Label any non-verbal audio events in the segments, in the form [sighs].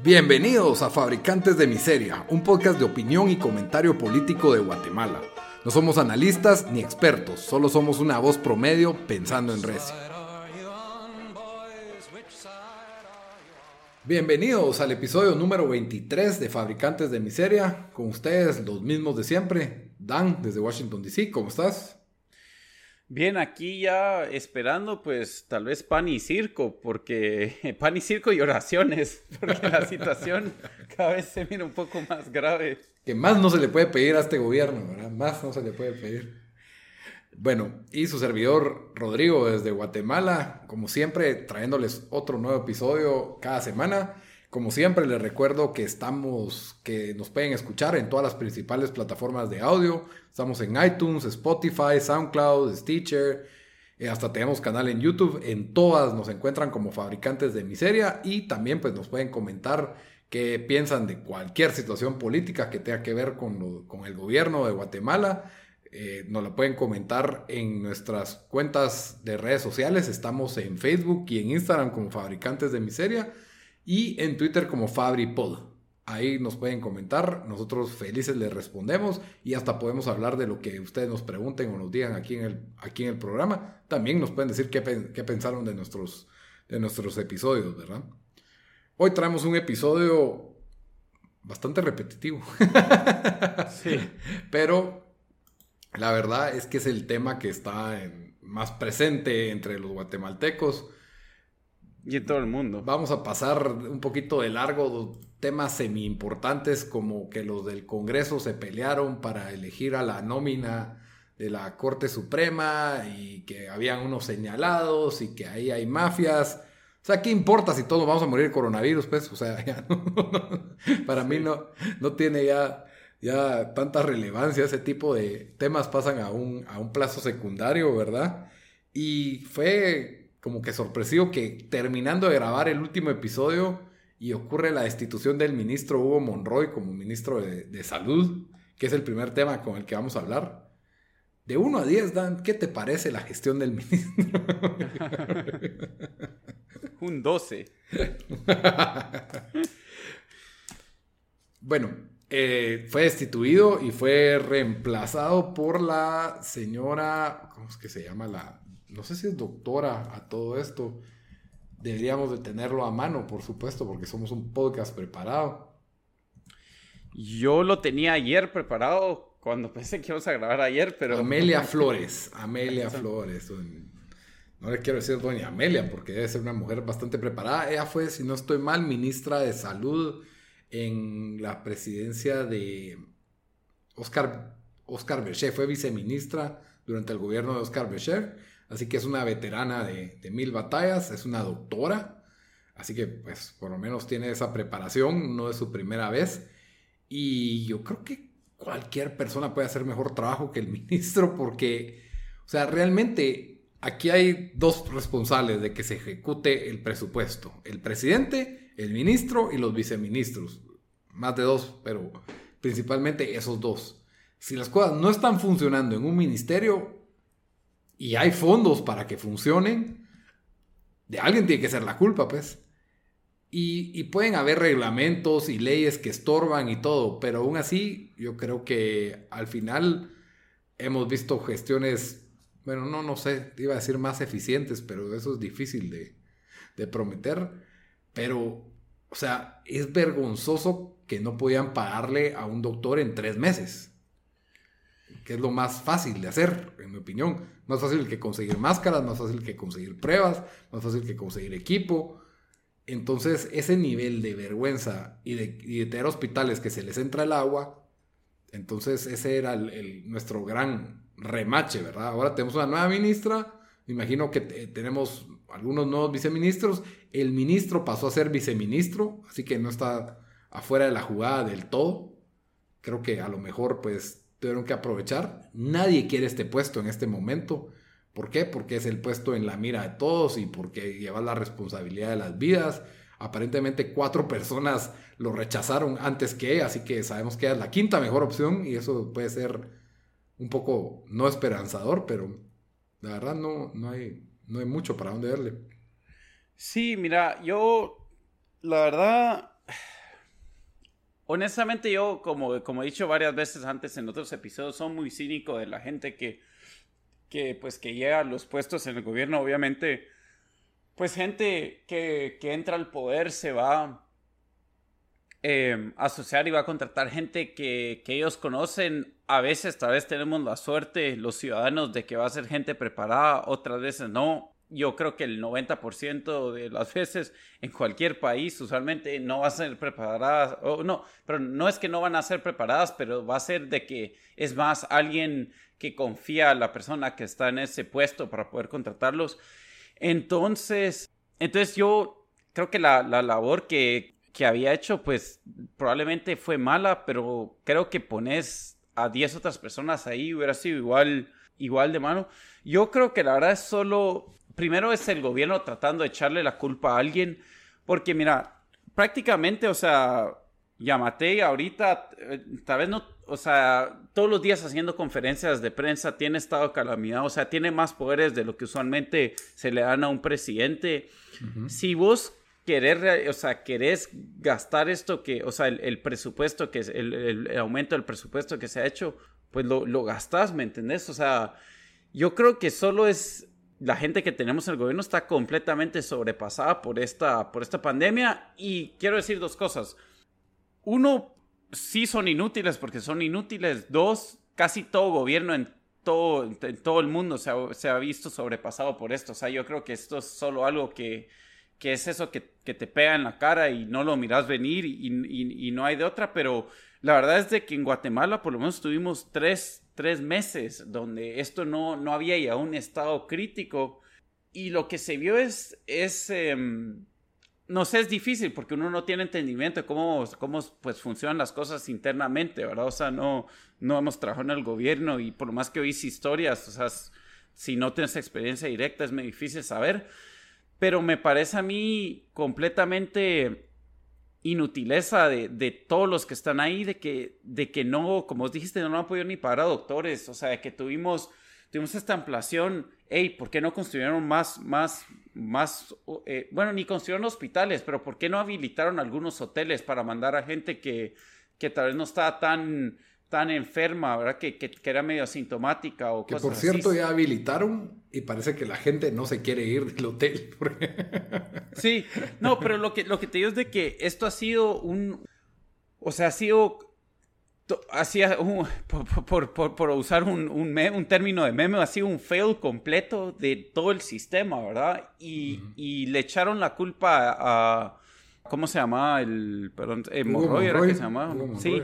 Bienvenidos a Fabricantes de Miseria, un podcast de opinión y comentario político de Guatemala. No somos analistas ni expertos, solo somos una voz promedio pensando en recio. Bienvenidos al episodio número 23 de Fabricantes de Miseria. Con ustedes, los mismos de siempre. Dan, desde Washington, D.C., ¿cómo estás? Bien, aquí ya esperando pues tal vez pan y circo, porque [laughs] pan y circo y oraciones, [laughs] porque la situación cada vez se mira un poco más grave. Que más no se le puede pedir a este gobierno, ¿verdad? Más no se le puede pedir. Bueno, y su servidor Rodrigo desde Guatemala, como siempre, trayéndoles otro nuevo episodio cada semana. Como siempre, les recuerdo que estamos, que nos pueden escuchar en todas las principales plataformas de audio. Estamos en iTunes, Spotify, SoundCloud, Stitcher. Eh, hasta tenemos canal en YouTube. En todas nos encuentran como fabricantes de miseria y también pues nos pueden comentar qué piensan de cualquier situación política que tenga que ver con, con el gobierno de Guatemala eh, nos lo pueden comentar en nuestras cuentas de redes sociales. Estamos en Facebook y en Instagram como Fabricantes de Miseria y en Twitter como FabriPod. Ahí nos pueden comentar, nosotros felices les respondemos y hasta podemos hablar de lo que ustedes nos pregunten o nos digan aquí en el, aquí en el programa. También nos pueden decir qué, qué pensaron de nuestros, de nuestros episodios, ¿verdad? Hoy traemos un episodio bastante repetitivo. [laughs] sí. Pero la verdad es que es el tema que está más presente entre los guatemaltecos. Y en todo el mundo. Vamos a pasar un poquito de largo temas semi importantes como que los del Congreso se pelearon para elegir a la nómina de la Corte Suprema y que habían unos señalados y que ahí hay mafias. O sea, ¿qué importa si todos vamos a morir de coronavirus? Pues, o sea, [laughs] para mí no, no tiene ya ya tanta relevancia, ese tipo de temas pasan a un, a un plazo secundario, ¿verdad? Y fue como que sorpresivo que terminando de grabar el último episodio y ocurre la destitución del ministro Hugo Monroy como ministro de, Salud, que es el primer tema con el que vamos a hablar. De 1 a 10, Dan, ¿qué te parece la gestión del ministro? [laughs] un 12. [laughs] bueno, eh, fue destituido y fue reemplazado por la señora, ¿cómo es que se llama? La, no sé si es doctora a todo esto. Deberíamos de tenerlo a mano, por supuesto, porque somos un podcast preparado. Yo lo tenía ayer preparado cuando pensé que íbamos a grabar ayer, pero... Amelia [laughs] Flores, Amelia Flores. No le quiero decir doña Amelia porque debe ser una mujer bastante preparada. Ella fue, si no estoy mal, ministra de Salud en la presidencia de Oscar, Oscar Berger. Fue viceministra durante el gobierno de Oscar Berger. Así que es una veterana de, mil batallas, es una doctora. Así que, pues, por lo menos tiene esa preparación, no es su primera vez. Y yo creo que cualquier persona puede hacer mejor trabajo que el [laughs] ministro porque, o sea, realmente aquí hay dos responsables de que se ejecute el presupuesto. El presidente el ministro y los viceministros. Más de dos, pero principalmente esos dos. Si las cosas no están funcionando en un ministerio y hay fondos para que funcionen, de alguien tiene que ser la culpa, pues. Y, pueden haber reglamentos y leyes que estorban y todo, pero aún así yo creo que al final hemos visto gestiones, bueno, no, no sé, iba a decir más eficientes, pero eso es difícil de, de prometer. Pero o sea, es vergonzoso que no podían pagarle a un doctor en tres meses. Que es lo más fácil de hacer, en mi opinión. Más fácil que conseguir máscaras, más fácil que conseguir pruebas, más fácil que conseguir equipo. Entonces, ese nivel de vergüenza y de, tener hospitales que se les entra el agua, entonces ese era nuestro gran remache, ¿verdad? Ahora tenemos una nueva ministra, me imagino que tenemos algunos nuevos viceministros. El ministro pasó a ser viceministro, así que no está afuera de la jugada del todo. Creo que a lo mejor pues tuvieron que aprovechar. Nadie quiere este puesto en este momento. ¿Por qué? Porque es el puesto en la mira de todos y porque lleva la responsabilidad de las vidas. Aparentemente cuatro personas lo rechazaron antes que, así que sabemos que es la quinta mejor opción y eso puede ser un poco no esperanzador, pero la verdad no, no hay no hay mucho para dónde verle. Sí, mira, yo, la verdad, [sighs] honestamente yo, como, como he dicho varias veces antes en otros episodios, soy muy cínico de la gente que, que pues que llega a los puestos en el gobierno, obviamente, pues gente que, que entra al poder se va eh, asociar y va a contratar gente que, que, ellos conocen. A veces, tal vez tenemos la suerte, los ciudadanos, de que va a ser gente preparada, otras veces no. Yo creo que el 90% de las [laughs] veces en cualquier país usualmente no va a ser preparadas, o no, pero no es que no van a ser preparadas, pero va a ser de que es más alguien que confía a la persona que está en ese puesto para poder contratarlos. Entonces, entonces yo creo que la, la labor que, que había hecho, pues probablemente fue mala, pero creo que pones a 10 otras personas ahí hubiera sido igual, igual de mano. Yo creo que la verdad es solo, primero es el gobierno tratando de echarle la culpa a alguien, porque mira, prácticamente, o sea, Yamate ahorita, eh, tal vez no, o sea, todos los días haciendo conferencias de prensa, tiene estado calamidad, o sea, tiene más poderes de lo que usualmente se le dan a un presidente. Si vos querer, o sea, querés gastar esto que, o sea, el, presupuesto que es, el, aumento del presupuesto que se ha hecho, pues lo, lo gastas, ¿me entendés? O sea, yo creo que solo es la gente que tenemos en el gobierno está completamente sobrepasada por esta, por esta pandemia y quiero decir dos cosas uno, sí son inútiles porque son inútiles. Dos, casi todo gobierno en todo, en todo el mundo se ha, se ha, visto sobrepasado por esto. O sea, yo creo que esto es solo algo que, que es eso que, que, te pega en la cara y no lo miras venir y, y, no hay de otra. Pero la verdad es de que en Guatemala por lo menos tuvimos tres, tres meses donde esto no, no había ya un estado crítico. Y lo que se vio es, es em, no sé, es difícil porque uno no tiene entendimiento de cómo, cómo pues, funcionan las cosas internamente, ¿verdad? O sea, no, no hemos trabajado en el gobierno y por lo más que oís historias, o sea, si no tienes experiencia directa es muy difícil saber, pero me parece a mí completamente inutileza de, de, todos los que están ahí, de que, de que no, como os dijiste, no, han podido ni pagar a doctores, o sea, de que tuvimos, tuvimos esta ampliación, hey, ¿por qué no construyeron más, más más, eh, bueno, ni construyeron hospitales, pero ¿por qué no habilitaron algunos hoteles para mandar a gente que, que tal vez no estaba tan, tan enferma, ¿verdad? Que, que, era medio asintomática o que por cierto ya habilitaron y parece que la gente no se quiere ir del hotel. [laughs] Sí, no, pero lo que, lo que te digo es de que esto ha sido un, o sea, ha sido hacía por, por, por, usar un, un, un, término de meme, ha sido un fail completo de todo el sistema, ¿verdad? Y, y le echaron la culpa a, ¿cómo se llama? El, perdón, eh, era que se llamaba. sí.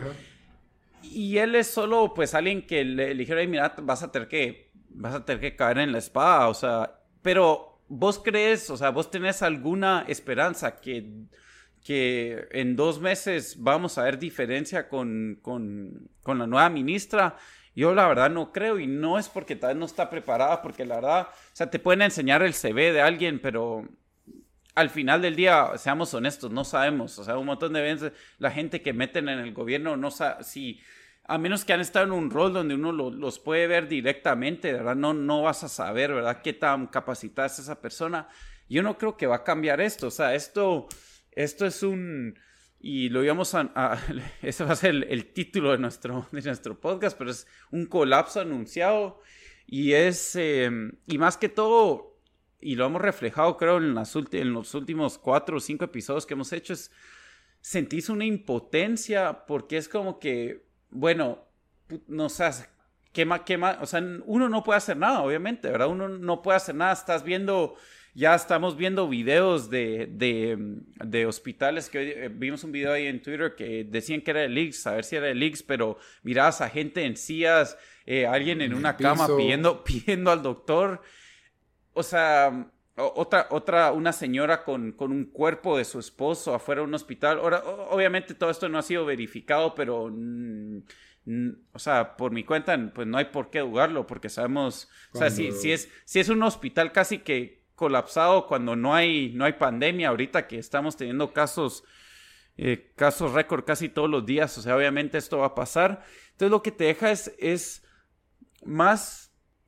Y él es solo, pues, alguien que le, dijeron, mira, vas a tener que, vas a tener que caer en la espada, o sea, pero vos crees, o sea, vos tenés alguna esperanza que que en dos meses vamos a ver diferencia con, con, con, la nueva ministra. Yo la verdad no creo y no es porque tal vez no está preparada, porque la verdad, o sea, te pueden enseñar el CV de alguien, pero al final del día, seamos honestos, no sabemos. O sea, un montón de veces la gente que meten en el gobierno no sabe si, a menos que han estado en un rol donde uno los puede ver directamente, ¿verdad? No, no vas a saber, ¿verdad? Qué tan capacitada es esa persona. Yo no creo que va a cambiar esto. O sea, esto esto es un... Y lo íbamos a... [laughs] ese va a ser el, título de nuestro, de nuestro podcast, pero es un colapso anunciado. Y es... Em, y más que todo, y lo hemos reflejado creo en, en los últimos cuatro o cinco episodios que hemos hecho, es... Sentís una impotencia porque es como que, bueno, no sé, ¿qué más, qué más? O sea, uno no puede hacer nada, obviamente, ¿verdad? Uno no puede hacer nada, estás viendo ya estamos viendo videos de, de, hospitales que hoy, eh, vimos un video ahí en Twitter que decían que era el IX, a ver si era el IX, pero mirabas a gente en sillas, eh, alguien en una cama pidiendo, pidiendo [laughs] al doctor. O sea, otra, otra, una señora con, con, un cuerpo de su esposo afuera de un hospital. Ahora, obviamente todo esto no ha sido verificado, pero, o sea, por mi cuenta, pues no hay por qué dudarlo, porque sabemos, o sea, si, si, es, si es un hospital casi que, colapsado cuando no hay, no hay pandemia, ahorita que estamos teniendo casos, eh, casos récord casi todos los días, o sea, obviamente esto va a pasar. Entonces lo que te deja es, es más,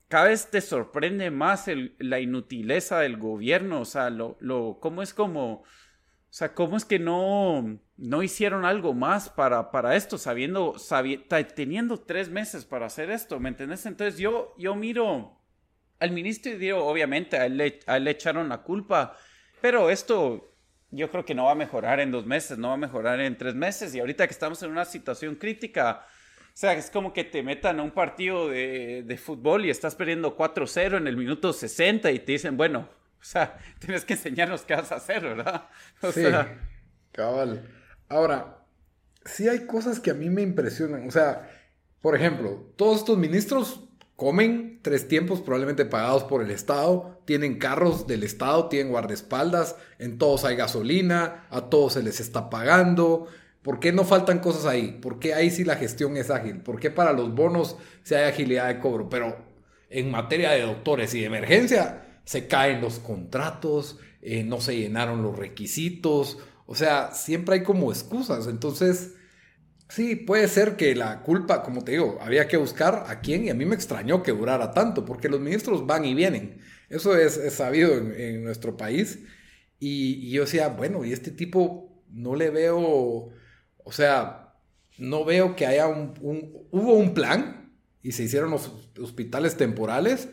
cada vez te sorprende más la inutileza del gobierno, o sea, lo, lo, cómo es como, o sea, ¿cómo es que no, no hicieron algo más para, para esto, sabiendo, teniendo tres meses para hacer esto? ¿Me entendés? Entonces yo, yo miro al ministro y digo, obviamente, a él, le, echaron la culpa, pero esto yo creo que no va a mejorar en dos meses, no va a mejorar en tres meses. Y ahorita que estamos en una situación crítica, sea, es como que te metan a un partido de, de fútbol y estás perdiendo 4-0 en el minuto 60 y te dicen, bueno, o sea, [laughs] tienes que enseñarnos qué vas a hacer, ¿verdad? [laughs] O sí, cabal. Ahora, sí hay cosas que a mí me impresionan. O sea, por ejemplo, todos estos ministros comen tres tiempos probablemente pagados por el Estado, tienen carros del Estado, tienen guardaespaldas, en todos hay gasolina, a todos se les está pagando. ¿Por qué no faltan cosas ahí? ¿Por qué ahí sí la gestión es ágil? ¿Por qué para los bonos sí hay agilidad de cobro? Pero en materia de doctores y de emergencia, se caen los contratos, eh, no se llenaron los requisitos, o sea, siempre hay como excusas. Entonces, sí, puede ser que la culpa, como te digo, había que buscar a quién y a mí me extrañó que durara tanto, porque los ministros van y vienen. Eso es, sabido en, nuestro país. Y, yo decía, bueno, y este tipo no le veo, o sea, no veo que haya un, hubo un plan y se hicieron los hospitales temporales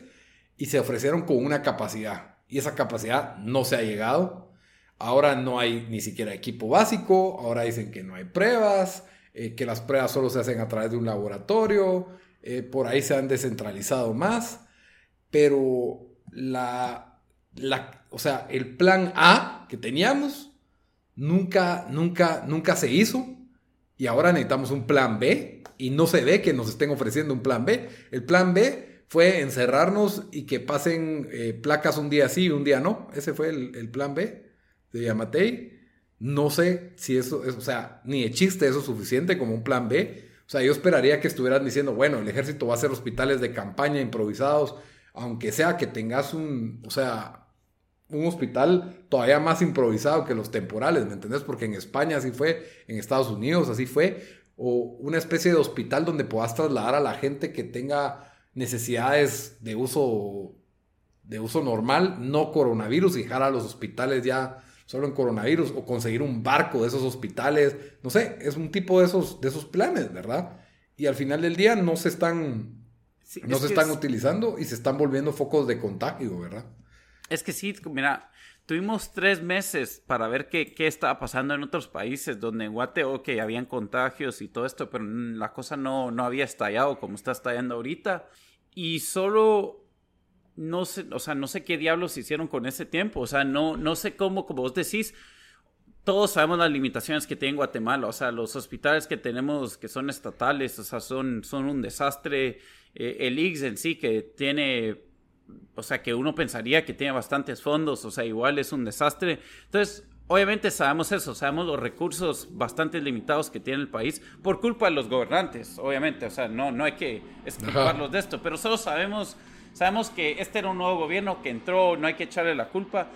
y se ofrecieron con una capacidad. Y esa capacidad no se ha llegado. Ahora no hay ni siquiera equipo básico, ahora dicen que no hay pruebas, eh, que las pruebas solo se hacen a través de un laboratorio, eh, por ahí se han descentralizado más, pero la, la, o sea, el plan A que teníamos nunca, nunca, nunca se hizo y ahora necesitamos un plan B y no se ve que nos estén ofreciendo un plan B. El plan B fue encerrarnos y que pasen eh, placas un día sí y un día no. Ese fue el, plan B de Yamatei. No sé si eso es, o sea, ni de chiste eso es suficiente como un plan B. O sea, yo esperaría que estuvieran diciendo, bueno, el ejército va a hacer hospitales de campaña improvisados, aunque sea que tengas un, o sea, un hospital todavía más improvisado que los temporales, ¿me entendés? Porque en España así fue, en Estados Unidos así fue, o una especie de hospital donde puedas trasladar a la gente que tenga necesidades de uso, de uso normal, no coronavirus, y dejar a los hospitales ya solo en coronavirus, o conseguir un barco de esos hospitales, no sé, es un tipo de esos, de esos planes, ¿verdad? Y al final del día no se están, no se están utilizando y se están volviendo focos de contagio, ¿verdad? Es que sí, mira, tuvimos tres meses para ver qué, qué estaba pasando en otros países, donde en Guate, ok, habían contagios y todo esto, pero la cosa no, no había estallado como está estallando ahorita. Y solo no sé, o sea, no sé qué diablos hicieron con ese tiempo. O sea, no, no sé cómo, como vos decís, todos sabemos las limitaciones que tiene Guatemala. O sea, los hospitales que tenemos que son estatales, o sea, son, son un desastre. Eh, el IGS en sí, que tiene, o sea, que uno pensaría que tiene bastantes fondos, o sea, igual es un desastre. Entonces, Obviamente sabemos eso, sabemos los recursos bastante limitados que tiene el país por culpa de los gobernantes, obviamente, o sea, no, no hay que explicarlos de esto, pero solo sabemos, sabemos que este era un nuevo gobierno que entró, no hay que echarle la culpa,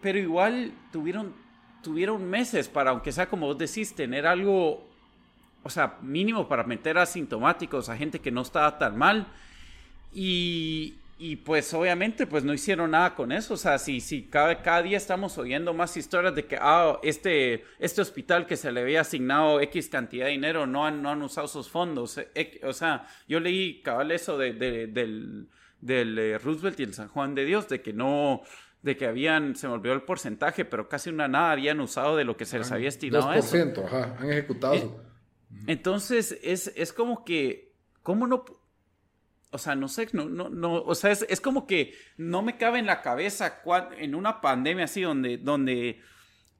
pero igual tuvieron, tuvieron meses para, aunque sea como vos decís, tener algo, o sea, mínimo para meter asintomáticos, a gente que no estaba tan mal, y, y pues obviamente pues no hicieron nada con eso. O sea, si, si cada, cada día estamos oyendo más historias de que ah, este, este hospital que se le había asignado X cantidad de dinero no han, no han usado sus fondos. Eh, o sea, yo leí cabal eso de, del, del eh, Roosevelt y el San Juan de Dios, de que no, de que habían, se me olvidó el porcentaje, pero casi una nada habían usado de lo que se les había estimado 2%, ajá, han ejecutado. Eh, entonces, es, es como que, ¿cómo no? O sea, no sé, no, no, no, o sea, es, como que no me cabe en la cabeza en una pandemia así donde, donde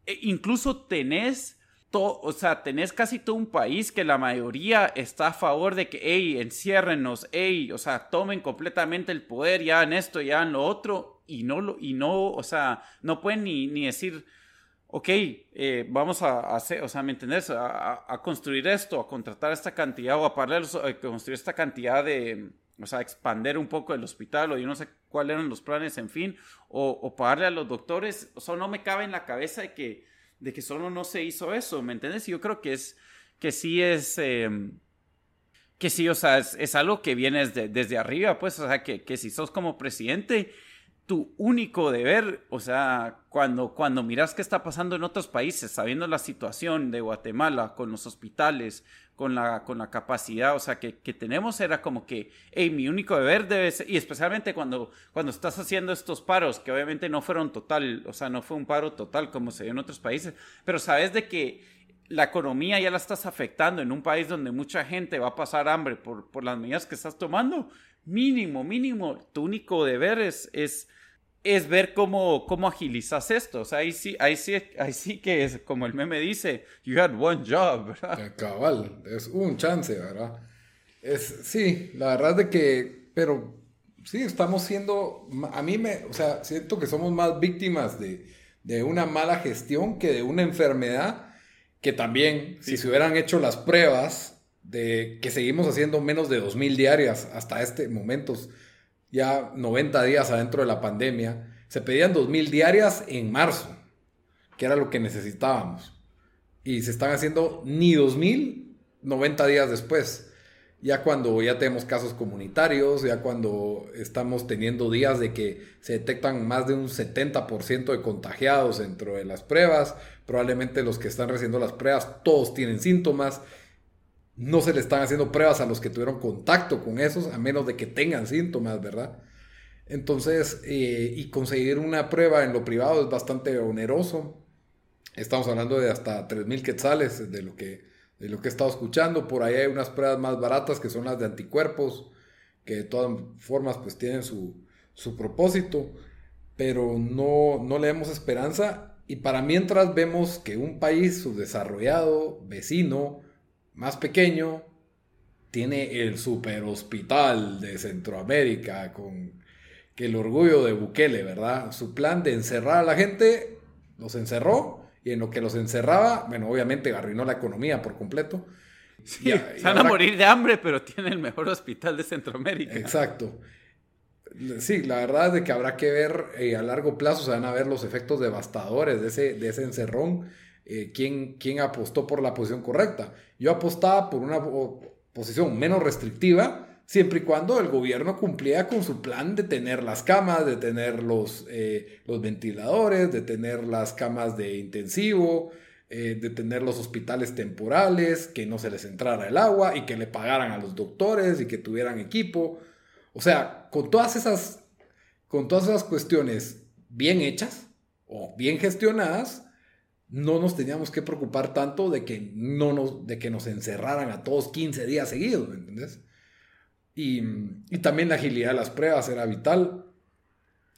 eh, incluso tenés, o sea, tenés casi todo un país que la mayoría está a favor de que, hey, enciérrenos, hey, o sea, tomen completamente el poder, ya en esto, ya en lo otro, y no, lo, y no, o sea, no pueden ni, ni decir, ok, eh, vamos a hacer, o sea, ¿me entendés? A, construir esto, a contratar esta cantidad o a pagar, a construir esta cantidad de o sea, expander un poco el hospital o yo no sé cuáles eran los planes, en fin, o, pagarle a los doctores, o sea, no me cabe en la cabeza de que, de que solo no se hizo eso, ¿me entiendes? Yo creo que es, que sí es, em, que sí, o sea, es, algo que viene desde, desde, arriba, pues, o sea, que, que si sos como presidente, tu único deber, o sea, cuando, cuando miras qué está pasando en otros países, sabiendo la situación de Guatemala con los hospitales, con la, con la capacidad, o sea, que, que tenemos, era como que, hey, mi único deber debe ser, y especialmente cuando, cuando estás haciendo estos paros, que obviamente no fueron total, o sea, no fue un paro total como se dio en otros países, pero sabes de que la economía ya la estás afectando en un país donde mucha gente va a pasar hambre por, por las medidas que estás tomando, mínimo, mínimo, tu único deber es, es, es ver cómo, cómo agilizas esto. O sea, ahí sí, ahí sí, ahí sí que es, como el meme dice, you had one job, ¿verdad? Eh, cabal, es un chance, ¿verdad? Es, sí, la verdad de que, pero sí, estamos siendo, a mí me, o sea, siento que somos más víctimas de, de una mala gestión que de una enfermedad que también, si se hubieran hecho las pruebas de que seguimos haciendo menos de 2.000 diarias hasta este momento, ya 90 días adentro de la pandemia, se pedían 2.000 diarias en marzo, que era lo que necesitábamos. Y se están haciendo ni 2.000 90 días después. Ya cuando ya tenemos casos comunitarios, ya cuando estamos teniendo días de que se detectan más de un 70% de contagiados dentro de las pruebas, probablemente los que están recibiendo las pruebas todos tienen síntomas, no se le están haciendo pruebas a los que tuvieron contacto con esos, a menos de que tengan síntomas, ¿verdad? Entonces, eh, y conseguir una prueba en lo privado es bastante oneroso. Estamos hablando de hasta 3.000 quetzales de lo, que, de lo que he estado escuchando. Por ahí hay unas pruebas más baratas que son las de anticuerpos, que de todas formas pues tienen su, su propósito, pero no, no le demos esperanza. Y para mientras vemos que un país subdesarrollado, vecino, más pequeño, tiene el super hospital de Centroamérica con que el orgullo de Bukele, ¿verdad? Su plan de encerrar a la gente, los encerró y en lo que los encerraba, bueno, obviamente arruinó la economía por completo. Sí, [laughs] van a morir de hambre, pero tiene el mejor hospital de Centroamérica. Exacto. Sí, la verdad es de que habrá que ver eh, a largo plazo, se van a ver los efectos devastadores de ese, de ese encerrón eh, quién, apostó por la posición correcta. Yo apostaba por una posición menos restrictiva, siempre y cuando el gobierno cumplía con su plan de tener las camas, de tener los, eh, los ventiladores, de tener las camas de intensivo, eh, de tener los hospitales temporales, que no se les entrara el agua y que le pagaran a los doctores y que tuvieran equipo. O sea, con todas esas, con todas esas cuestiones bien hechas o bien gestionadas, no nos teníamos que preocupar tanto de que, no nos, de que nos encerraran a todos 15 días seguidos. Y, también la agilidad de las pruebas era vital.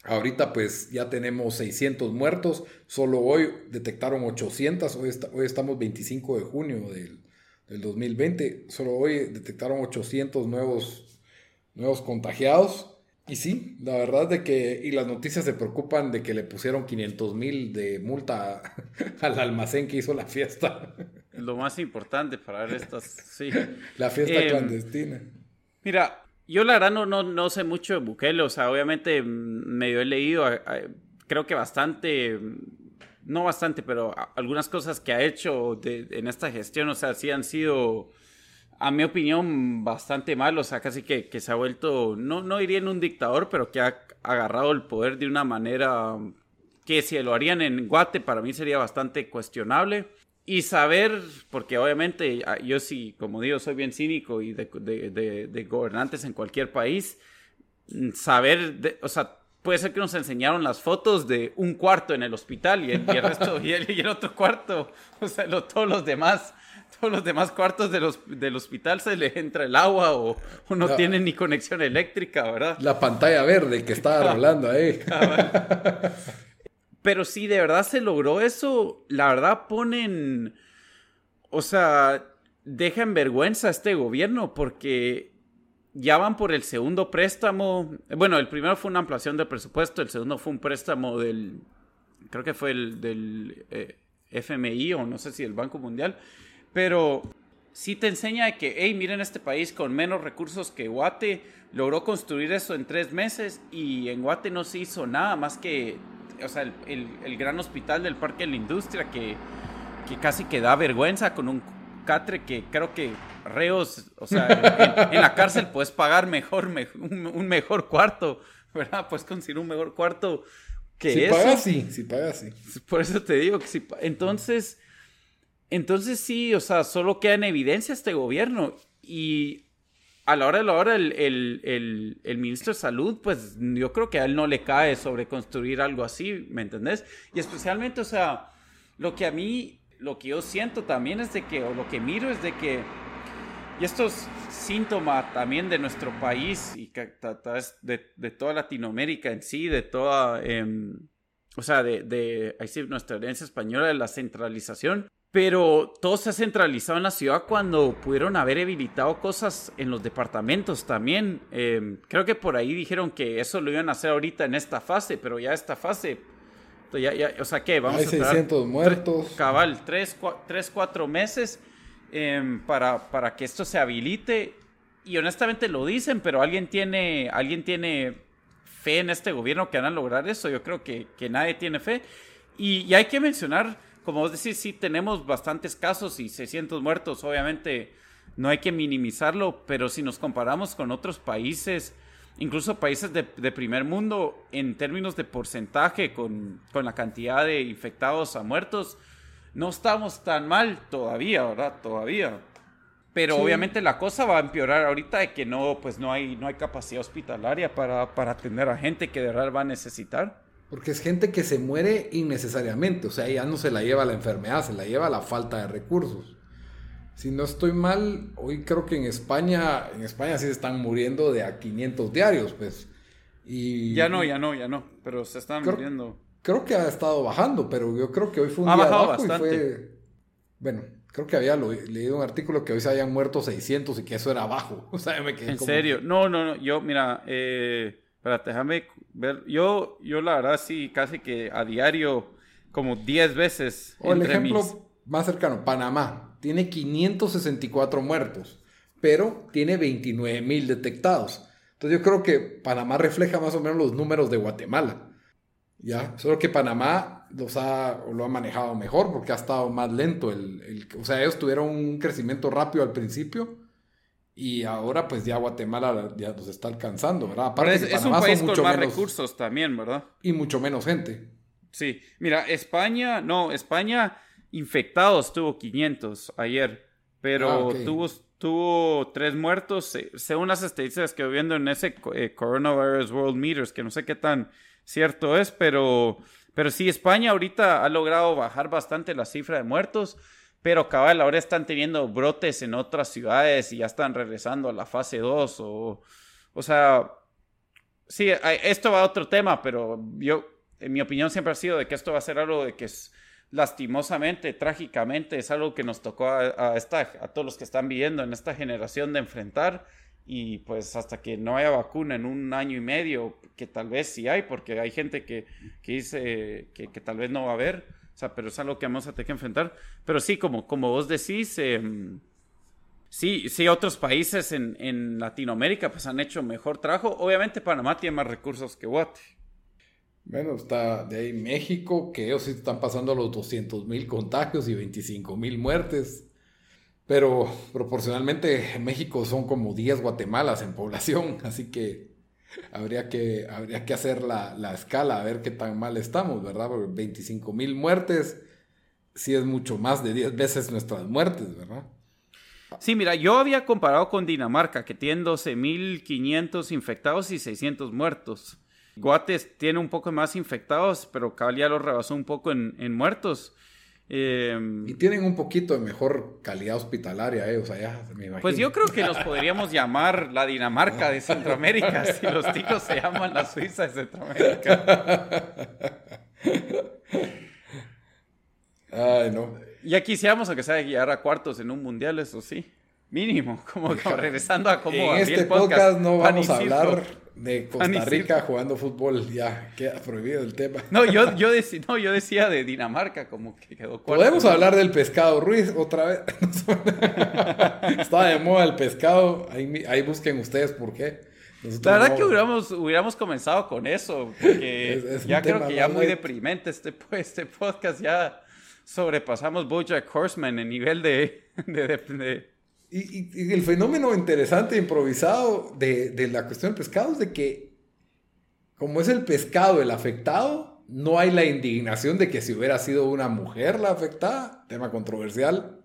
Ahorita pues ya tenemos 600 muertos, solo hoy detectaron 800, hoy, estamos 25 de junio del, del, 2020, solo hoy detectaron 800 nuevos, nuevos contagiados y sí, la verdad de que, y las noticias se preocupan de que le pusieron 500 mil de multa [laughs] al almacén que hizo la fiesta. [laughs] Lo más importante para ver estas, sí. la fiesta em, clandestina. Mira, yo la verdad no, no, no, sé mucho de Bukele, o sea, obviamente medio he leído, creo que bastante, no bastante, pero algunas cosas que ha hecho en esta gestión, o sea, sí han sido a mi opinión, bastante mal. O sea, casi que, se ha vuelto, no, no iría en un dictador, pero que ha agarrado el poder de una manera que si lo harían en Guate, para mí sería bastante cuestionable. Y saber, porque obviamente ah, yo sí, como digo, soy bien cínico y de, gobernantes en cualquier país, saber, o sea, puede ser que nos enseñaron las fotos de un cuarto en el hospital y el, resto, y el, otro cuarto, [laughs] o sea, todos los demás todos los demás cuartos de los, del hospital se le entra el agua o, no tienen ni conexión eléctrica, ¿verdad? La pantalla verde que estaba rolando ahí. [laughs] Pero si de verdad se logró eso, la verdad ponen, o sea, dejan vergüenza a este gobierno porque ya van por el segundo préstamo. Bueno, el primero fue una ampliación del presupuesto, el segundo fue un préstamo del, creo que fue el del eh, FMI o no sé si el Banco Mundial. Pero sí te enseña que, hey, miren este país con menos recursos que Guate, logró construir eso en tres meses y en Guate no se hizo nada más que, o sea, el, gran hospital del Parque de la Industria que, que casi que da vergüenza con un catre que creo que reos, o sea, en, la cárcel puedes pagar mejor, un, mejor cuarto ¿verdad? Puedes conseguir un mejor cuarto que si eso. pagas, sí, si pagas, sí. Por eso te digo que si... Entonces, entonces sí, o sea, solo queda en evidencia este gobierno y a la hora de la hora el, el, el, ministro de salud, pues yo creo que a él no le cae sobre construir algo así, ¿me entendés? Y especialmente, o sea, lo que a mí, lo que yo siento también es de que, o lo que miro es de que, y esto es síntoma también de nuestro país y de, toda Latinoamérica en sí, de toda, em, o sea, de, de nuestra herencia española, de la centralización pero todo se ha centralizado en la ciudad cuando pudieron haber habilitado cosas en los departamentos también. Em, creo que por ahí dijeron que eso lo iban a hacer ahorita en esta fase, pero ya esta fase, ya, ya, o sea, ¿qué? Vamos Hay 600 muertos. Cabal, 3, 4 meses em, para, para que esto se habilite. Y honestamente lo dicen, pero alguien tiene, alguien tiene fe en este gobierno que van a lograr eso. Yo creo que, que nadie tiene fe. Y, y hay que mencionar como vos decís, sí tenemos bastantes casos y 600 muertos, obviamente no hay que minimizarlo, pero si nos comparamos con otros países, incluso países de, primer mundo, en términos de porcentaje, con, con, la cantidad de infectados a muertos, no estamos tan mal todavía, ¿verdad? Todavía. Pero obviamente la cosa va a empeorar ahorita de que no, pues no hay, no hay capacidad hospitalaria para, para atender a gente que de verdad va a necesitar. Porque es gente que se muere innecesariamente, o sea, ya no se la lleva la enfermedad, se la lleva la falta de recursos. Si no estoy mal, hoy creo que en España, en España sí se están muriendo de a 500 diarios, pues. Y, ya no, ya no, ya no, pero se están muriendo. Creo que ha estado bajando, pero yo creo que hoy fue un ha día bajado bastante. y fue... Bueno, creo que había leído un artículo que hoy se habían muerto 600 y que eso era bajo. [laughs] O sea, me quedé ¿En serio? No, no, no, yo, mira, eh Espérate, déjame ver. Yo, yo la verdad sí, casi que a diario, como 10 veces. O el ejemplo más cercano, Panamá. Tiene 564 muertos, pero tiene 29 mil detectados. Entonces yo creo que Panamá refleja más o menos los números de Guatemala. ¿Ya? Solo que Panamá los ha, lo ha manejado mejor porque ha estado más lento. El, el, o sea, ellos tuvieron un crecimiento rápido al principio y ahora pues ya Guatemala ya nos está alcanzando, ¿verdad? Aparte es, un país con más recursos también, ¿verdad? Y mucho menos gente. Sí, mira, España, no, España infectados tuvo 500 ayer, pero ah, tuvo, tuvo tres muertos, según las estadísticas que voy viendo en ese eh, Coronavirus World Meters, que no sé qué tan cierto es, pero, pero sí, España ahorita ha logrado bajar bastante la cifra de muertos. Pero cabal, ahora están teniendo brotes en otras ciudades y ya están regresando a la fase 2. O, o sea, sí, esto va a otro tema, pero yo, en mi opinión, siempre ha sido de que esto va a ser algo de que es lastimosamente, trágicamente, es algo que nos tocó a, esta, a todos los que están viviendo en esta generación de enfrentar. Y pues hasta que no haya vacuna en un año y medio, que tal vez sí hay, porque hay gente que, que dice que tal vez no va a haber o sea, pero es algo que vamos a tener que enfrentar. Pero sí, como, como vos decís, em, sí, sí, otros países en, en, Latinoamérica pues han hecho mejor trabajo. Obviamente Panamá tiene más recursos que Guate. Bueno, está de ahí México, que ellos sí están pasando los 200 mil contagios y 25 mil muertes. Pero proporcionalmente México son como 10 Guatemalas en población, [laughs] así que habría que, habría que hacer la, escala, a ver qué tan mal estamos, ¿verdad? Porque 25 mil muertes sí es mucho más de 10 veces nuestras muertes, ¿verdad? Sí, mira, yo había comparado con Dinamarca, que tiene 12.500 infectados y 600 muertos. Guates tiene un poco más infectados, pero cabal ya lo rebasó un poco en, en muertos. Em, y tienen un poquito de mejor calidad hospitalaria, eh, o sea, ya me imagino. Pues yo creo que los podríamos llamar la Dinamarca de Centroamérica, [laughs] si los ticos se llaman la Suiza de Centroamérica. Ay, no. Ya quisiéramos, aunque sea, guiar a cuartos en un mundial, eso sí. Mínimo, como, regresando a cómo En este podcast, no vamos a hablar de Costa Rica jugando fútbol, ya queda prohibido el tema. No, yo, [laughs] yo, no, yo decía de Dinamarca, como que quedó Podemos hablar del pescado Ruiz otra vez. [laughs] Está de moda el pescado, ahí, ahí busquen ustedes por qué. la verdad que hubiéramos, hubiéramos comenzado con eso, porque [laughs] ya creo que ya muy deprimente este, este podcast, ya sobrepasamos Bojack Horseman en nivel de, de y, el fenómeno interesante, improvisado de, la cuestión del pescado es de que como es el pescado el afectado, no hay la indignación de que si hubiera sido una mujer la afectada, tema controversial,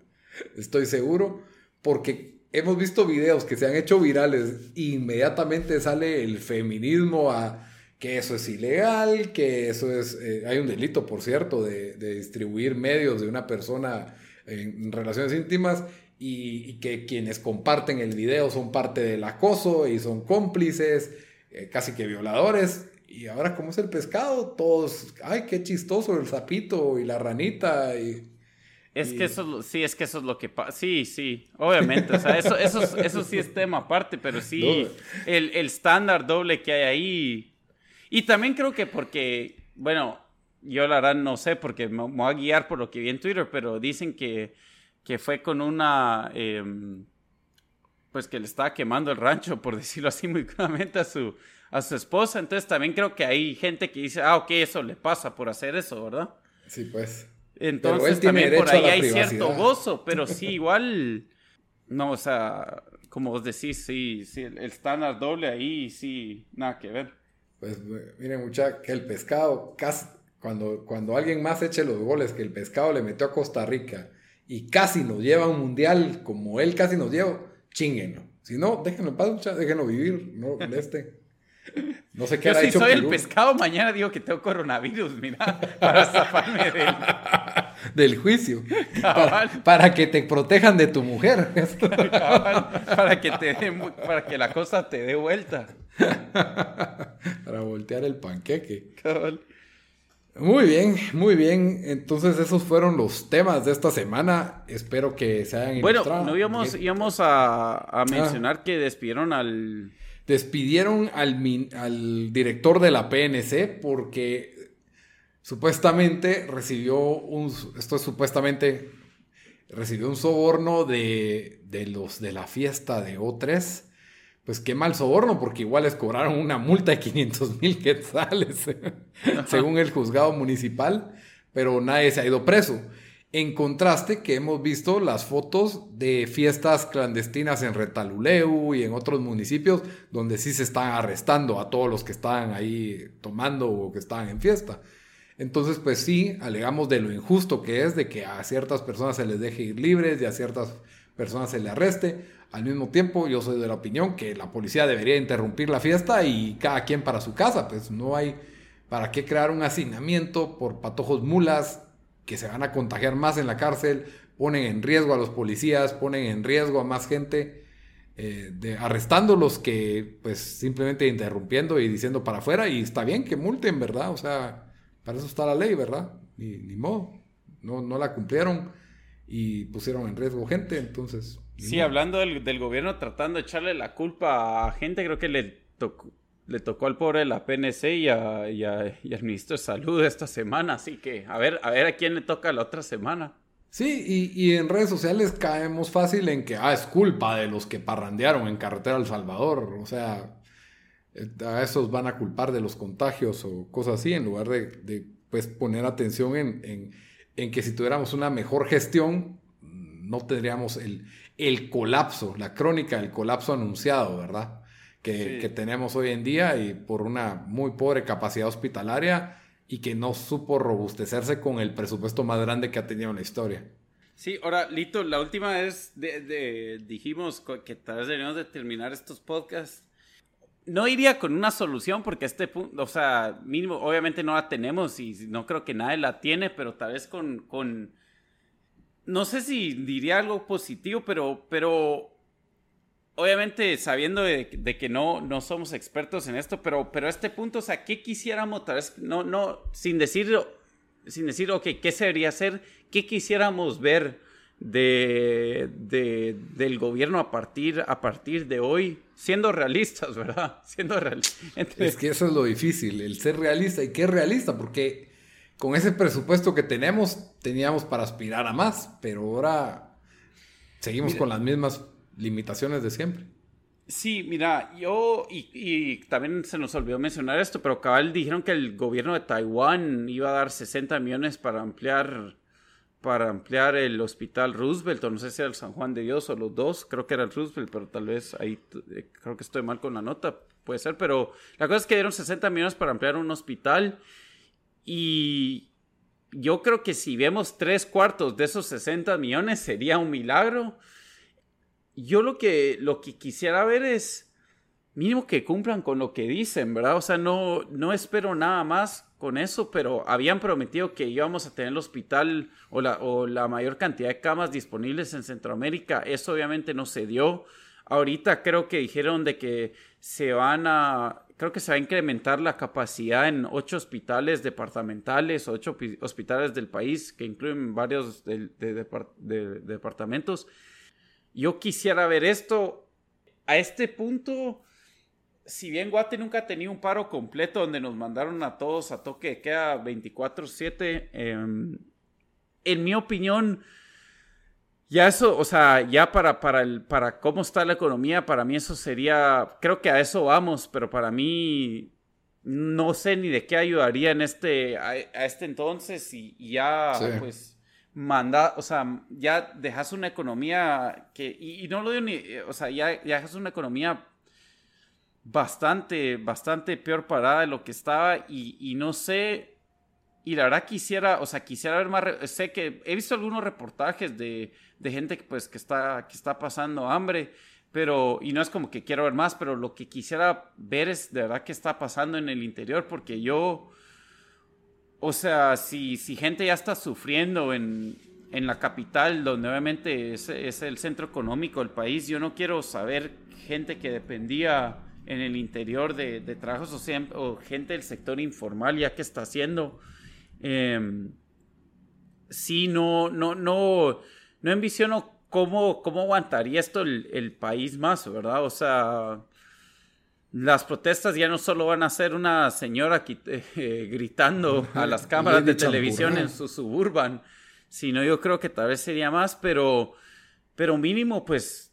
estoy seguro, porque hemos visto videos que se han hecho virales e inmediatamente sale el feminismo a que eso es ilegal, que eso es, eh, hay un delito, por cierto, de, distribuir medios de una persona en relaciones íntimas y, que quienes comparten el video son parte del acoso y son cómplices, eh, casi que violadores. Y ahora, ¿cómo es el pescado? Todos, ay, qué chistoso el sapito y la ranita y... Es que eso, sí, es que eso es lo que pasa. Sí, sí, obviamente. O sea, eso, eso, eso sí es tema aparte, pero sí, el estándar doble que hay ahí y también creo que porque, bueno, yo la verdad no sé porque me, voy a guiar por lo que vi en Twitter, pero dicen que, que fue con una, em, pues que le estaba quemando el rancho, por decirlo así muy claramente, a su, a su esposa. Entonces también creo que hay gente que dice, ah, ok, eso le pasa por hacer eso, ¿verdad? Sí, pues. Entonces también por ahí hay cierto gozo, pero sí, [laughs] igual, no, o sea, como vos decís, sí, sí, el estándar doble ahí, sí, nada que ver. Pues miren mucha que el pescado, casi, cuando, cuando alguien más eche los goles que el pescado le metió a Costa Rica y casi nos lleva a un mundial como él casi nos lleva, chinguenlo. Si no, déjenlo en paz, déjenlo vivir, no moleste. No sé qué Yo si soy el pescado, mañana digo que tengo coronavirus, mira, [laughs] para zafarme del... del juicio. Para, que te protejan de tu mujer. [laughs] para, que te para que la cosa te dé vuelta. para voltear el panqueque. Muy bien, muy bien. Entonces esos fueron los temas de esta semana. Espero que se hayan Bueno, no íbamos, íbamos a, a mencionar que despidieron al... Despidieron al, al director de la PNC porque supuestamente recibió un... Esto es supuestamente... Recibió un soborno de, de los de la fiesta de O3 pues qué mal soborno, porque igual les cobraron una multa de 500 mil quetzales, [laughs] según el juzgado municipal, pero nadie se ha ido preso. En contraste que hemos visto las fotos de fiestas clandestinas en Retaluleu y en otros municipios donde sí se están arrestando a todos los que estaban ahí tomando o que estaban en fiesta. Entonces, pues sí, alegamos de lo injusto que es de que a ciertas personas se les deje ir libres y a ciertas personas se le arreste. Al mismo tiempo, yo soy de la opinión que la policía debería interrumpir la fiesta y cada quien para su casa, pues no hay para qué crear un hacinamiento por patojos mulas que se van a contagiar más en la cárcel, ponen en riesgo a los policías, ponen en riesgo a más gente, eh, de, arrestándolos que pues simplemente interrumpiendo y diciendo para afuera y está bien que multen, ¿verdad? O sea, para eso está la ley, ¿verdad? Ni, ni modo, no, no la cumplieron y pusieron en riesgo gente, entonces Sí, hablando del, gobierno tratando de echarle la culpa a gente, creo que le tocó, le tocó al pobre de la PNC y, al ministro de Salud esta semana, así que a ver, a ver a quién le toca la otra semana. Sí, y, en redes sociales caemos fácil en que ah, es culpa de los que parrandearon en carretera El Salvador, o sea, eh, a esos van a culpar de los contagios o cosas así, en lugar de, pues, poner atención en, en que si tuviéramos una mejor gestión, no tendríamos el, el colapso, la crónica del colapso anunciado, ¿verdad? Que, tenemos hoy en día y por una muy pobre capacidad hospitalaria y que no supo robustecerse con el presupuesto más grande que ha tenido en la historia. Sí, ahora, Lito, la última vez dijimos que tal vez deberíamos de terminar estos podcasts. No iría con una solución porque este punto, o sea, mínimo, obviamente no la tenemos y no creo que nadie la tiene, pero tal vez con, con no sé si diría algo positivo, pero, pero obviamente sabiendo de, que no, no somos expertos en esto, pero, pero a este punto, o sea, ¿qué quisiéramos, tal vez, no, no, sin decir, sin decir, ok, ¿qué se debería hacer? ¿Qué quisiéramos ver de, del gobierno a partir, a partir de hoy? Siendo realistas, ¿verdad? [laughs] Siendo realistas. Es que eso es lo difícil, el ser realista. ¿Y qué es realista? Porque con ese presupuesto que tenemos, teníamos para aspirar a más, pero ahora seguimos con las mismas limitaciones de siempre. Sí, mira, yo, y, también se nos olvidó mencionar esto, pero cabal dijeron que el gobierno de Taiwán iba a dar 60 millones para ampliar para ampliar el hospital Roosevelt, o no sé si era el San Juan de Dios o los dos, creo que era el Roosevelt, pero tal vez ahí eh, creo que estoy mal con la nota, puede ser, pero la cosa es que dieron 60 millones para ampliar un hospital y yo creo que si vemos tres cuartos de esos 60 millones sería un milagro. Yo lo que, lo que quisiera ver es mínimo que cumplan con lo que dicen, ¿verdad? O sea, no, no espero nada más con eso, pero habían prometido que íbamos a tener el hospital o la, mayor cantidad de camas disponibles en Centroamérica. Eso obviamente no se dio. Ahorita creo que dijeron de que se van a, creo que se va a incrementar la capacidad en ocho hospitales departamentales, ocho hospitales del país, que incluyen varios de, departamentos. Yo quisiera ver esto. A este punto, si bien Guate nunca ha tenido un paro completo donde nos mandaron a todos a toque de queda 24-7, em, en mi opinión, ya eso, o sea, ya para, para, el, para cómo está la economía, para mí eso sería, creo que a eso vamos, pero para mí no sé ni de qué ayudaría en este, a, este entonces y, ya, pues, manda, o sea, ya dejas una economía que, y, no lo digo ni, o sea, ya, ya dejas una economía bastante, bastante peor parada de lo que estaba y, y no sé, y la verdad quisiera, o sea, quisiera ver más, sé que he visto algunos reportajes de, de gente que, pues, que, está, que está pasando hambre, pero, y no es como que quiero ver más, pero lo que quisiera ver es de verdad qué está pasando en el interior, porque yo, o sea, si, si gente ya está sufriendo en, en la capital, donde obviamente es, es el centro económico del país, yo no quiero saber gente que dependía en el interior de, de trabajos o, sea, o gente del sector informal ya que está haciendo. Eh, sí, no, no, no, no envisiono cómo, cómo aguantaría esto el, país más, ¿verdad? O sea, las protestas ya no solo van a ser una señora [laughs] eh, gritando a las [laughs] cámaras de televisión en su suburban, sino yo creo que tal vez sería más, pero, pero mínimo, pues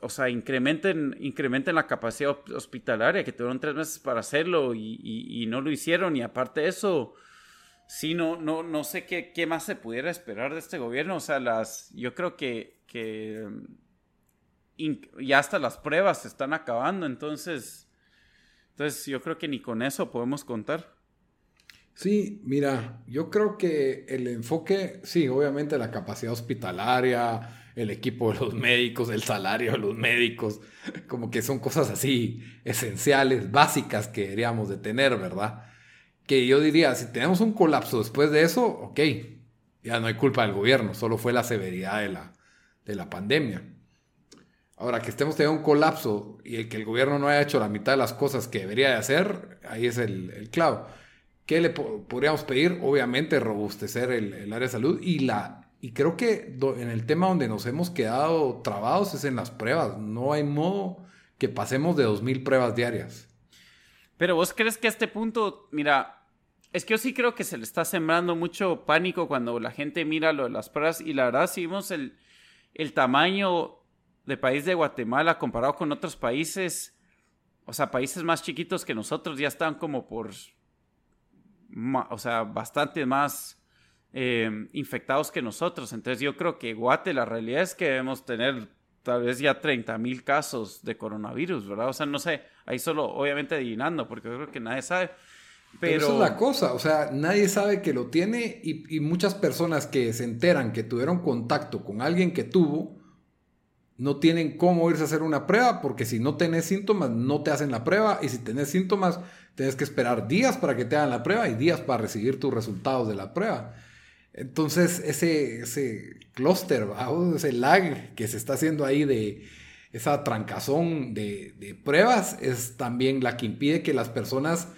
o sea, incrementen, incrementen la capacidad hospitalaria, que tuvieron tres meses para hacerlo y, no lo hicieron. Y aparte de eso, sí, no, no, no sé qué, qué, más se pudiera esperar de este gobierno. O sea, las, yo creo que, que ya hasta las pruebas se están acabando. Entonces, entonces, yo creo que ni con eso podemos contar. Sí, mira, yo creo que el enfoque, sí, obviamente la capacidad hospitalaria, el equipo de los médicos, el salario de los médicos, como que son cosas así esenciales, básicas que deberíamos de tener, ¿verdad? Que yo diría, si tenemos un colapso después de eso, ok, ya no hay culpa del gobierno, solo fue la severidad de la, de la pandemia. Ahora, que estemos teniendo un colapso y el que el gobierno no haya hecho la mitad de las cosas que debería de hacer, ahí es el, el clavo. ¿Qué le podríamos pedir? Obviamente robustecer el, el área de salud y la y creo que en el tema donde nos hemos quedado trabados es en las pruebas. No hay modo que pasemos de 2.000 pruebas diarias. Pero vos crees que a este punto, mira, es que yo sí creo que se le está sembrando mucho pánico cuando la gente mira lo de las pruebas y la verdad si vimos el, el tamaño de país de Guatemala comparado con otros países, o sea, países más chiquitos que nosotros ya están como por, o sea, bastante más eh, infectados que nosotros. Entonces yo creo que Guate, la realidad es que debemos tener tal vez ya 30 mil casos de coronavirus, ¿verdad? O sea, no sé, ahí solo obviamente adivinando, porque yo creo que nadie sabe. Pero... Pero... esa es la cosa, o sea, nadie sabe que lo tiene y, y, muchas personas que se enteran que tuvieron contacto con alguien que tuvo, no tienen cómo irse a hacer una prueba, porque si no tenés síntomas, no te hacen la prueba, y si tenés síntomas, tienes que esperar días para que te hagan la prueba y días para recibir tus resultados de la prueba. Entonces, ese, ese clúster, ese lag que se está haciendo ahí de esa trancazón de, pruebas, es también la que impide que las personas,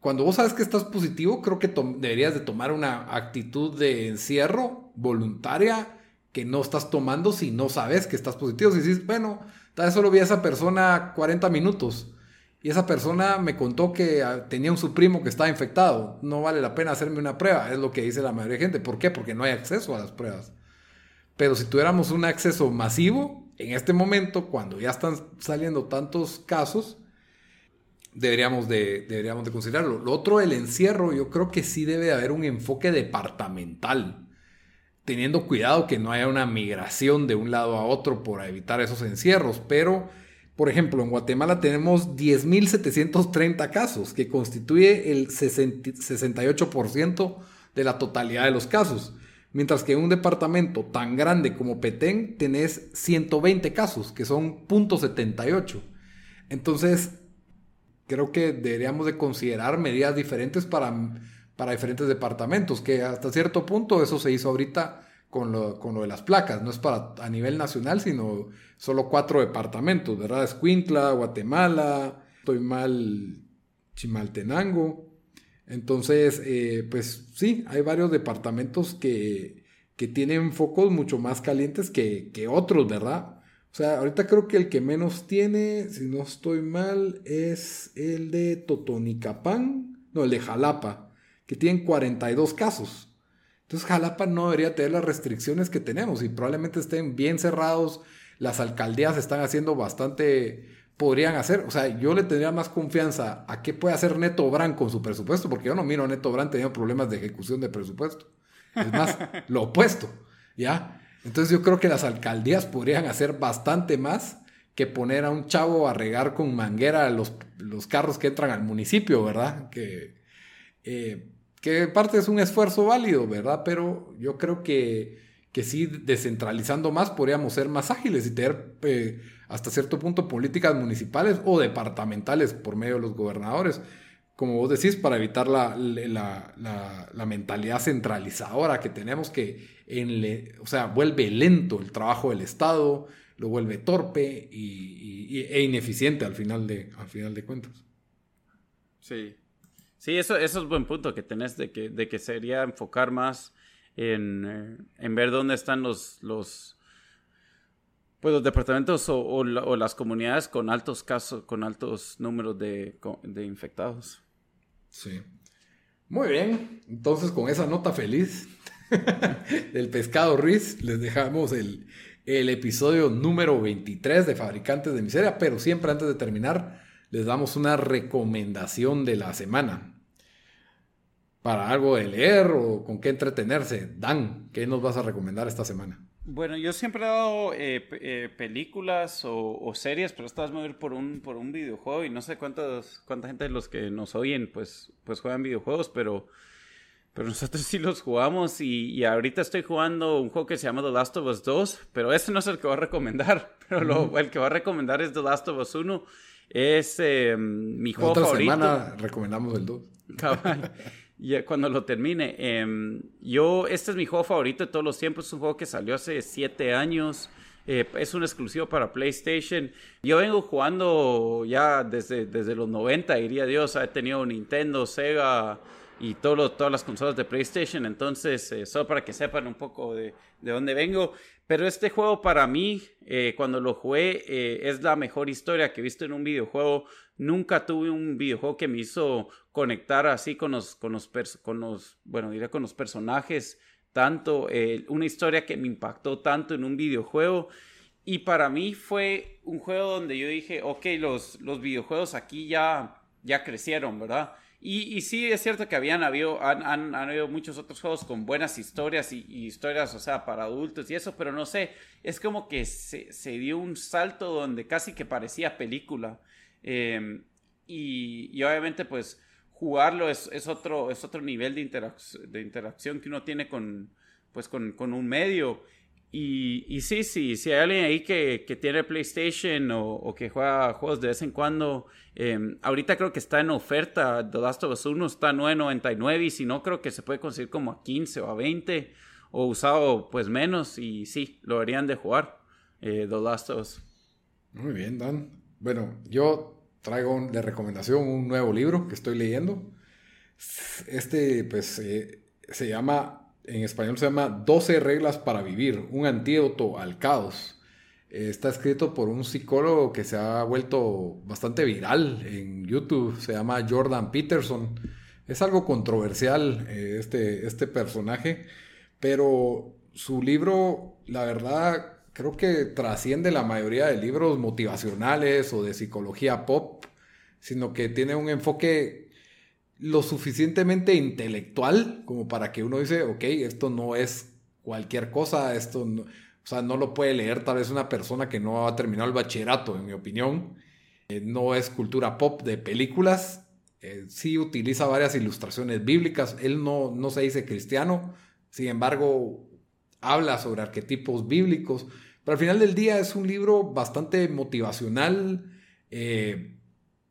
cuando vos sabes que estás positivo, creo que deberías de tomar una actitud de encierro voluntaria que no estás tomando si no sabes que estás positivo. Si dices, bueno, tal vez solo vi a esa persona 40 minutos y esa persona me contó que ah, tenía un su primo que estaba infectado. No vale la pena hacerme una prueba, es lo que dice la mayoría de gente. ¿Por qué? Porque no hay acceso a las pruebas. Pero si tuviéramos un acceso masivo, en este momento, cuando ya están saliendo tantos casos, deberíamos de, deberíamos de considerarlo. Lo otro, el encierro, yo creo que sí debe haber un enfoque departamental. teniendo cuidado que no haya una migración de un lado a otro por evitar esos encierros. Pero, por ejemplo, en Guatemala tenemos 10.730 casos, que constituye el 68% de la totalidad de los casos. Mientras que en un departamento tan grande como Petén tenés 120 casos, que son .78. Entonces, creo que deberíamos de considerar medidas diferentes para, para diferentes departamentos, que hasta cierto punto eso se hizo ahorita con lo, de las placas, no es para a nivel nacional, sino solo cuatro departamentos, ¿verdad? Escuintla, Guatemala, estoy mal, Chimaltenango, entonces, eh, pues sí, hay varios departamentos que, que tienen focos mucho más calientes que, que, otros, ¿verdad? O sea, ahorita creo que el que menos tiene, si no estoy mal, es el de Totonicapán, no, el de Jalapa, que tienen 42 casos. Entonces Jalapa no debería tener las restricciones que tenemos y probablemente estén bien cerrados. Las alcaldías están haciendo bastante podrían hacer. O sea, yo le tendría más confianza a qué puede hacer Neto Brand con su presupuesto, porque yo no miro a Neto Brand teniendo problemas de ejecución de presupuesto. Es más, [laughs] lo opuesto, ¿ya? Entonces yo creo que las alcaldías podrían hacer bastante más que poner a un chavo a regar con manguera los, los carros que entran al municipio, ¿verdad? Que, eh, que parte es un esfuerzo válido, ¿verdad? Pero yo creo que, que sí, descentralizando más, podríamos ser más ágiles y tener... Eh, hasta cierto punto políticas municipales o departamentales por medio de los gobernadores, como vos decís, para evitar la, la, mentalidad centralizadora que tenemos que, en o sea, vuelve lento el trabajo del Estado, lo vuelve torpe y, e ineficiente al final, de, al final de cuentas. Sí. Sí, eso, eso es buen punto que tenés de que, de que sería enfocar más en, eh, en ver dónde están los, los, pues los departamentos o, las comunidades con altos casos, con altos números de, infectados. Sí. Muy bien. Entonces, con esa nota feliz [laughs] del pescado Riz, les dejamos el, el episodio número 23 de Fabricantes de Miseria. Pero siempre antes de terminar, les damos una recomendación de la semana. Para algo de leer o con qué entretenerse. Dan, ¿qué nos vas a recomendar esta semana? Bueno, yo siempre he dado eh, eh, películas o, series, pero estás muy por un, por un videojuego y no sé cuántos, cuánta gente de los que nos oyen pues, pues juegan videojuegos, pero, pero nosotros [laughs] sí los jugamos y, ahorita estoy jugando un juego que se llama The Last of Us 2, pero ese no es el que voy a recomendar, [laughs] pero el que voy a recomendar es The Last of Us 1. Es eh, mi juego otra semana recomendamos el 2. [laughs] y cuando lo termine. Em, yo, este es mi juego favorito de todos los tiempos. Es un juego que salió hace siete años. Eh, es un exclusivo para PlayStation. Yo vengo jugando ya desde, desde los 90, diría Dios. He tenido Nintendo, Sega y todo todas las consolas de PlayStation. Entonces, eh, solo para que sepan un poco de, de dónde vengo. Pero este juego para mí, eh, cuando lo jugué, eh, es la mejor historia que he visto en un videojuego. Nunca tuve un videojuego que me hizo conectar así con los, con los, con los bueno, diría con los personajes, tanto, eh, una historia que me impactó tanto en un videojuego. Y para mí fue un juego donde yo dije, ok, los, los videojuegos aquí ya, ya crecieron, ¿verdad? Y, sí es cierto que habían habido, han, han, habido muchos otros juegos con buenas historias y, historias, o sea, para adultos y eso, pero no sé, es como que se, se dio un salto donde casi que parecía película. Em, y, y, obviamente pues jugarlo es, es, otro, es otro nivel de, de interacción que uno tiene con, pues, con, con un medio. Y, y, sí, sí, si hay alguien ahí que, que tiene PlayStation o, o, que juega juegos de vez en cuando, em, ahorita creo que está en oferta. The Last of Us 1 está a 9.99 y si no, creo que se puede conseguir como a 15 o a 20 o usado pues menos y sí, lo deberían de jugar. Eh, The Last of Us. Muy bien, Dan. Bueno, yo traigo de recomendación un nuevo libro que estoy leyendo. Este pues eh, se llama en español se llama 12 reglas para vivir, un antídoto al caos. Está escrito por un psicólogo que se ha vuelto bastante viral en YouTube, se llama Jordan Peterson. Es algo controversial eh, este, este personaje, pero su libro, la verdad, creo que trasciende la mayoría de libros motivacionales o de psicología pop, sino que tiene un enfoque lo suficientemente intelectual como para que uno dice, ok, esto no es cualquier cosa. Esto, no, o sea, no lo puede leer tal vez una persona que no ha terminado el bachillerato, en mi opinión. Eh, no es cultura pop de películas. Eh, sí utiliza varias ilustraciones bíblicas. Él no, no se dice cristiano. Sin embargo, habla sobre arquetipos bíblicos. Pero al final del día es un libro bastante motivacional, eh,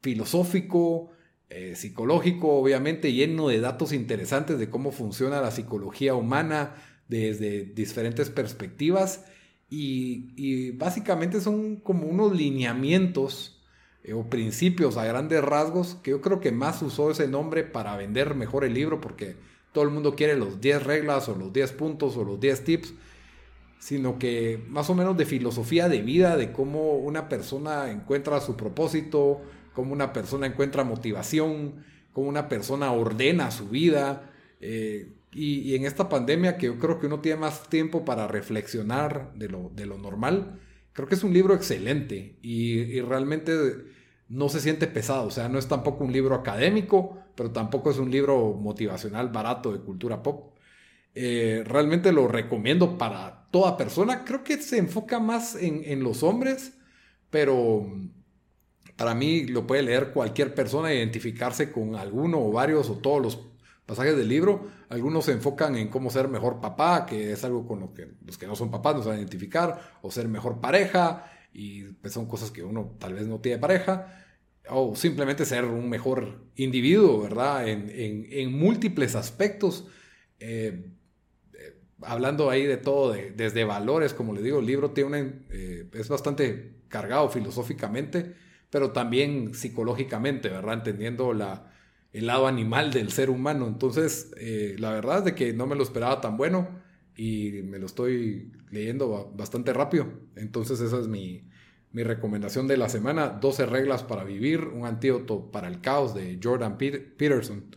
filosófico, eh, psicológico, obviamente, lleno de datos interesantes de cómo funciona la psicología humana desde diferentes perspectivas. Y, básicamente son como unos lineamientos eh, o principios a grandes rasgos que yo creo que más usó ese nombre para vender mejor el libro porque todo el mundo quiere los 10 reglas o los 10 puntos o los 10 tips sino que más o menos de filosofía de vida, de cómo una persona encuentra su propósito, cómo una persona encuentra motivación, cómo una persona ordena su vida. Eh, y, en esta pandemia que yo creo que uno tiene más tiempo para reflexionar de lo, de lo normal, creo que es un libro excelente y, realmente no se siente pesado, o sea, no es tampoco un libro académico, pero tampoco es un libro motivacional barato de cultura pop. Eh, realmente lo recomiendo para toda persona. Creo que se enfoca más en, los hombres, pero para mí lo puede leer cualquier persona, identificarse con alguno o varios o todos los pasajes del libro. Algunos se enfocan en cómo ser mejor papá, que es algo con lo que los que no son papás nos van a identificar, o ser mejor pareja, y pues son cosas que uno tal vez no tiene pareja o simplemente ser un mejor individuo, ¿verdad? En, múltiples aspectos. Eh, hablando ahí de todo, desde valores, como le digo, el libro tiene eh, es bastante cargado filosóficamente, pero también psicológicamente, ¿verdad? Entendiendo la, el lado animal del ser humano. Entonces, eh, la verdad es de que no me lo esperaba tan bueno y me lo estoy leyendo bastante rápido. Entonces, esa es mi, mi recomendación de la semana. 12 reglas para vivir, un antídoto para el caos de Jordan Peterson.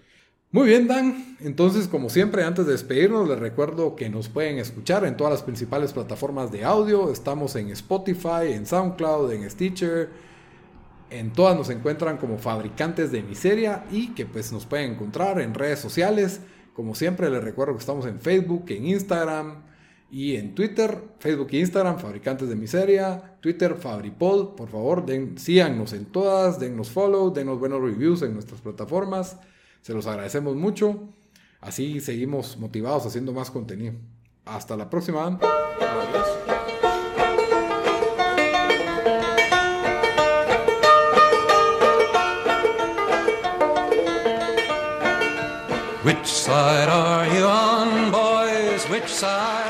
Muy bien, Dan. Entonces, como siempre, antes de despedirnos, les recuerdo que nos pueden escuchar en todas las principales plataformas de audio. Estamos en Spotify, en SoundCloud, en Stitcher. En todas nos encuentran como fabricantes de miseria y que pues nos pueden encontrar en redes sociales. Como siempre, les recuerdo que estamos en Facebook, en Instagram y en Twitter. Facebook e Instagram, fabricantes de miseria. Twitter, Fabripod. Por favor, den, síganos en todas, dennos follow, denos buenos reviews en nuestras plataformas. Se los agradecemos mucho. Así seguimos motivados haciendo más contenido. Hasta la próxima. Adiós. Which side are you on, boys? Which side?